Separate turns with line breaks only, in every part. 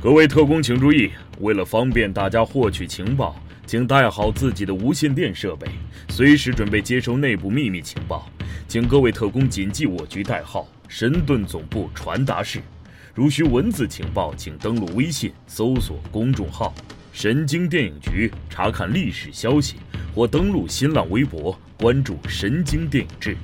各位特工请注意，为了方便大家获取情报，请带好自己的无线电设备，随时准备接收内部秘密情报。请各位特工谨记我局代号：神盾总部传达室。如需文字情报，请登录微信搜索公众号“神经电影局”查看历史消息，或登录新浪微博关注“神经电影志”。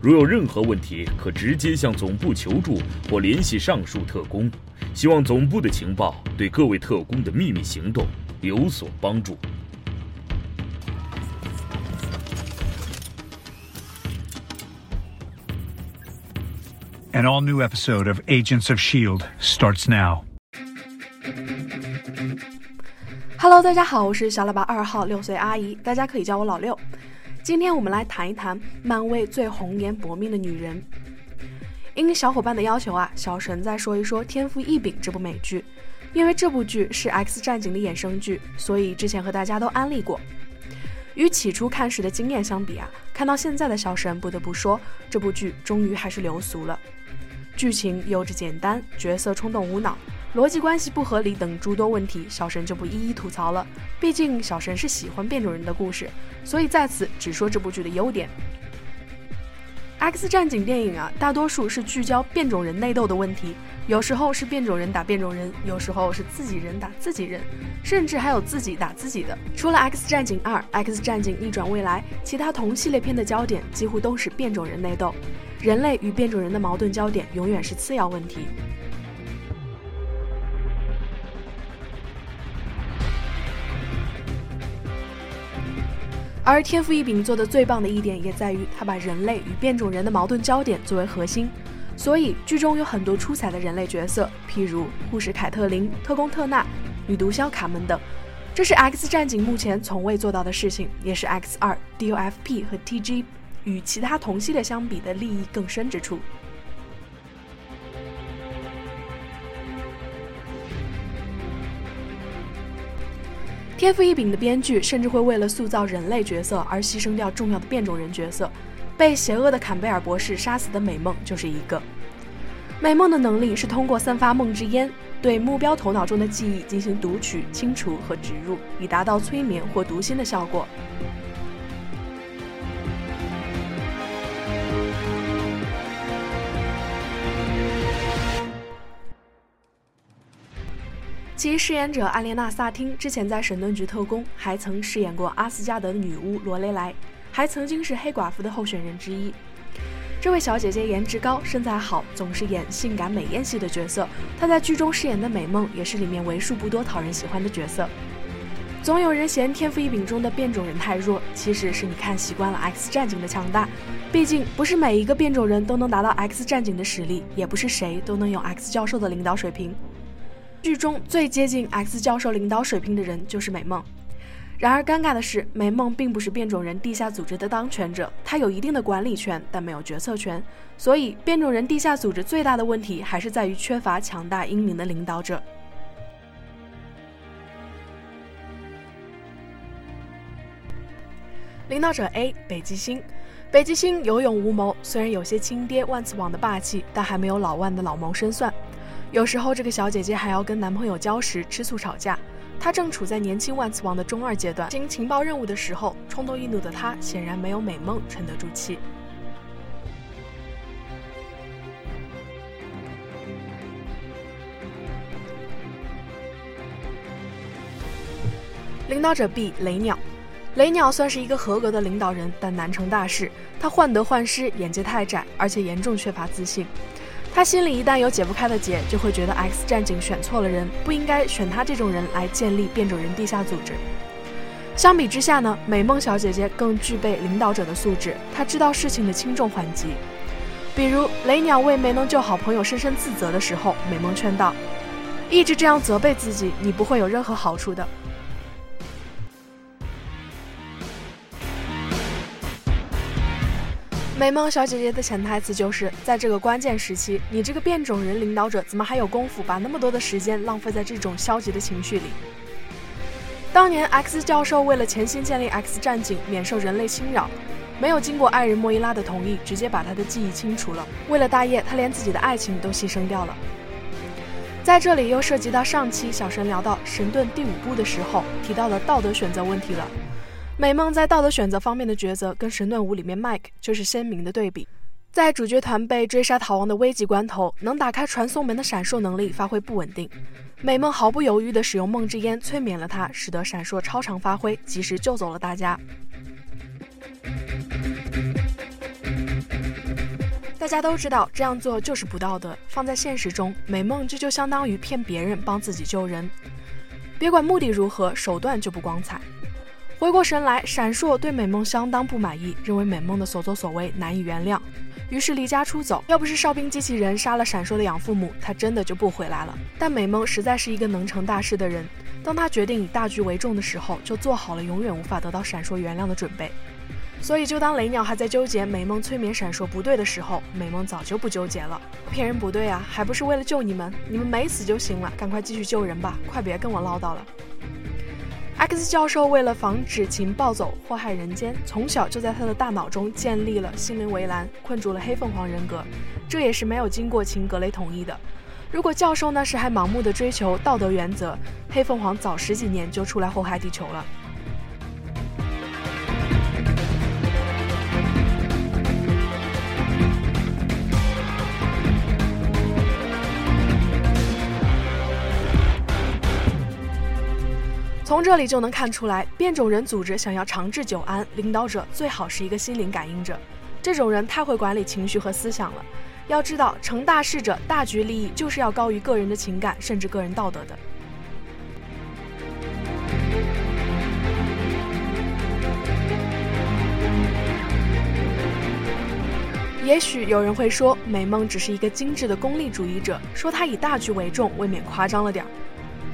如有任何问题，可直接向总部求助或联系上述特工。希望总部的情报对各位特工的秘密行动有所帮助。
An all new episode of Agents of S.H.I.E.L.D. starts now.
Hello，大家好，我是小喇叭二号六岁阿姨，大家可以叫我老六。今天我们来谈一谈漫威最红颜薄命的女人。因小伙伴的要求啊，小神再说一说《天赋异禀》这部美剧。因为这部剧是《X 战警》的衍生剧，所以之前和大家都安利过。与起初看时的经验相比啊，看到现在的小神不得不说，这部剧终于还是流俗了。剧情幼稚简单，角色冲动无脑，逻辑关系不合理等诸多问题，小神就不一一吐槽了。毕竟小神是喜欢变种人的故事，所以在此只说这部剧的优点。X 战警电影啊，大多数是聚焦变种人内斗的问题，有时候是变种人打变种人，有时候是自己人打自己人，甚至还有自己打自己的。除了 X 战警二、X 战警逆转未来，其他同系列片的焦点几乎都是变种人内斗。人类与变种人的矛盾焦点永远是次要问题。而天赋异禀做的最棒的一点，也在于他把人类与变种人的矛盾焦点作为核心，所以剧中有很多出彩的人类角色，譬如护士凯特琳、特工特纳、女毒枭卡门等。这是 X 战警目前从未做到的事情，也是 X 二、DOFP 和 TG。与其他同系列相比的利益更深之处。天赋异禀的编剧甚至会为了塑造人类角色而牺牲掉重要的变种人角色，被邪恶的坎贝尔博士杀死的美梦就是一个。美梦的能力是通过散发梦之烟，对目标头脑中的记忆进行读取、清除和植入，以达到催眠或读心的效果。其饰演者艾莲娜·萨汀之前在《神盾局特工》还曾饰演过阿斯加德的女巫罗雷莱，还曾经是黑寡妇的候选人之一。这位小姐姐颜值高，身材好，总是演性感美艳系的角色。她在剧中饰演的美梦也是里面为数不多讨人喜欢的角色。总有人嫌《天赋异禀》中的变种人太弱，其实是你看习惯了 X 战警的强大。毕竟不是每一个变种人都能达到 X 战警的实力，也不是谁都能有 X 教授的领导水平。剧中最接近 X 教授领导水平的人就是美梦。然而尴尬的是，美梦并不是变种人地下组织的当权者，他有一定的管理权，但没有决策权。所以，变种人地下组织最大的问题还是在于缺乏强大英明的领导者。领导者 A 北极星，北极星有勇无谋，虽然有些亲爹万磁王的霸气，但还没有老万的老谋深算。有时候，这个小姐姐还要跟男朋友交时吃醋吵架。她正处在年轻万磁王的中二阶段，行情报任务的时候，冲动易怒的她显然没有美梦沉得住气。领导者 B 雷鸟，雷鸟算是一个合格的领导人，但难成大事。他患得患失，眼界太窄，而且严重缺乏自信。他心里一旦有解不开的结，就会觉得 X 战警选错了人，不应该选他这种人来建立变种人地下组织。相比之下呢，美梦小姐姐更具备领导者的素质，她知道事情的轻重缓急。比如雷鸟为没能救好朋友深深自责的时候，美梦劝道：“一直这样责备自己，你不会有任何好处的。”美梦小姐姐的潜台词就是，在这个关键时期，你这个变种人领导者怎么还有功夫把那么多的时间浪费在这种消极的情绪里？当年 X 教授为了潜心建立 X 战警，免受人类侵扰，没有经过爱人莫伊拉的同意，直接把他的记忆清除了。为了大业，他连自己的爱情都牺牲掉了。在这里又涉及到上期小神聊到神盾第五部的时候提到的道德选择问题了。美梦在道德选择方面的抉择，跟神盾五里面 Mike 就是鲜明的对比。在主角团被追杀逃亡的危急关头，能打开传送门的闪烁能力发挥不稳定。美梦毫不犹豫地使用梦之烟催眠了他，使得闪烁超常发挥，及时救走了大家。大家都知道这样做就是不道德，放在现实中，美梦这就相当于骗别人帮自己救人。别管目的如何，手段就不光彩。回过神来，闪烁对美梦相当不满意，认为美梦的所作所为难以原谅，于是离家出走。要不是哨兵机器人杀了闪烁的养父母，他真的就不回来了。但美梦实在是一个能成大事的人，当他决定以大局为重的时候，就做好了永远无法得到闪烁原谅的准备。所以，就当雷鸟还在纠结美梦催眠闪烁不对的时候，美梦早就不纠结了。骗人不对啊，还不是为了救你们？你们没死就行了，赶快继续救人吧，快别跟我唠叨了。X 教授为了防止情暴走祸害人间，从小就在他的大脑中建立了心灵围栏，困住了黑凤凰人格。这也是没有经过秦格雷同意的。如果教授那时还盲目的追求道德原则，黑凤凰早十几年就出来祸害地球了。从这里就能看出来，变种人组织想要长治久安，领导者最好是一个心灵感应者。这种人太会管理情绪和思想了。要知道，成大事者，大局利益就是要高于个人的情感，甚至个人道德的。也许有人会说，美梦只是一个精致的功利主义者，说他以大局为重，未免夸张了点儿。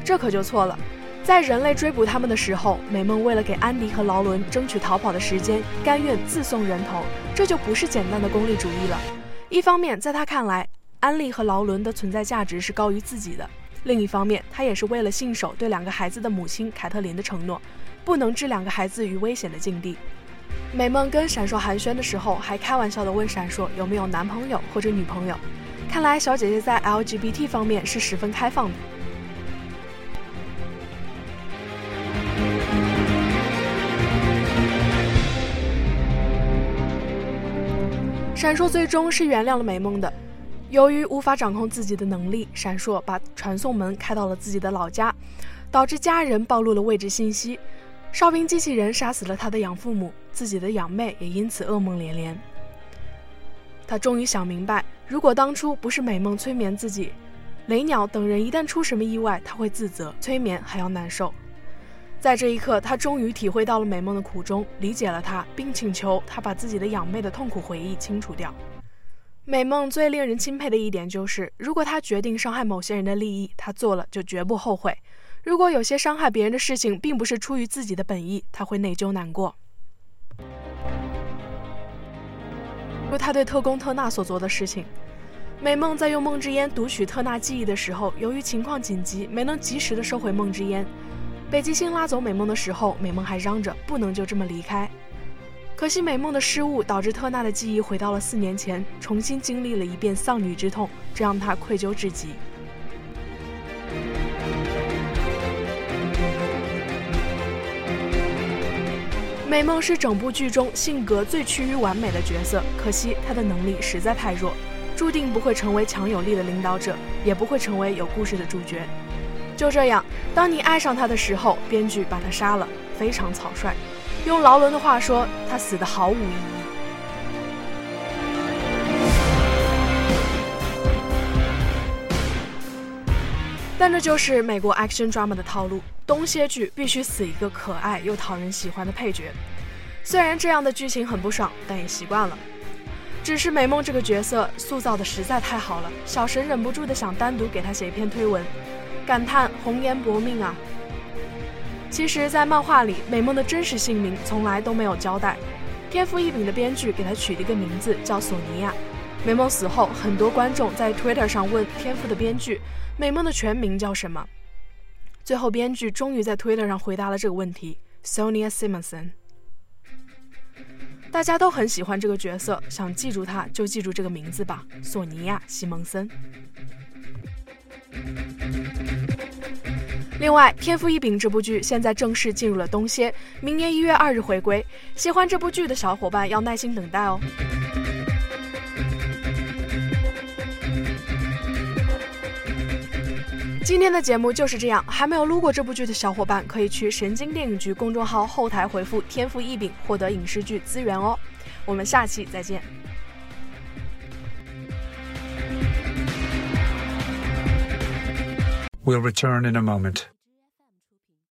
这可就错了。在人类追捕他们的时候，美梦为了给安迪和劳伦争取逃跑的时间，甘愿自送人头，这就不是简单的功利主义了。一方面，在他看来，安利和劳伦的存在价值是高于自己的；另一方面，他也是为了信守对两个孩子的母亲凯特琳的承诺，不能置两个孩子于危险的境地。美梦跟闪烁寒暄的时候，还开玩笑地问闪烁有没有男朋友或者女朋友。看来小姐姐在 LGBT 方面是十分开放的。闪烁最终是原谅了美梦的。由于无法掌控自己的能力，闪烁把传送门开到了自己的老家，导致家人暴露了位置信息。哨兵机器人杀死了他的养父母，自己的养妹也因此噩梦连连。他终于想明白，如果当初不是美梦催眠自己，雷鸟等人一旦出什么意外，他会自责，催眠还要难受。在这一刻，他终于体会到了美梦的苦衷，理解了他，并请求他把自己的养妹的痛苦回忆清除掉。美梦最令人钦佩的一点就是，如果他决定伤害某些人的利益，他做了就绝不后悔；如果有些伤害别人的事情并不是出于自己的本意，他会内疚难过。如他对特工特纳所做的事情，美梦在用梦之烟读取特纳记忆的时候，由于情况紧急，没能及时的收回梦之烟。北极星拉走美梦的时候，美梦还嚷着不能就这么离开。可惜美梦的失误导致特纳的记忆回到了四年前，重新经历了一遍丧女之痛，这让他愧疚至极。美梦是整部剧中性格最趋于完美的角色，可惜她的能力实在太弱，注定不会成为强有力的领导者，也不会成为有故事的主角。就这样，当你爱上他的时候，编剧把他杀了，非常草率。用劳伦的话说，他死的毫无意义。但这就是美国 action drama 的套路，东歇剧必须死一个可爱又讨人喜欢的配角。虽然这样的剧情很不爽，但也习惯了。只是美梦这个角色塑造的实在太好了，小神忍不住的想单独给他写一篇推文。感叹红颜薄命啊！其实，在漫画里，美梦的真实姓名从来都没有交代。天赋异禀的编剧给她取了一个名字叫索尼娅。美梦死后，很多观众在 Twitter 上问天赋的编剧，美梦的全名叫什么？最后，编剧终于在 Twitter 上回答了这个问题：Sonia Simonson。大家都很喜欢这个角色，想记住他就记住这个名字吧，索尼娅·西蒙森。另外，《天赋异禀》这部剧现在正式进入了冬歇，明年一月二日回归。喜欢这部剧的小伙伴要耐心等待哦。今天的节目就是这样，还没有撸过这部剧的小伙伴可以去神经电影局公众号后台回复“天赋异禀”获得影视剧资源哦。我们下期再见。
We'll return in a moment.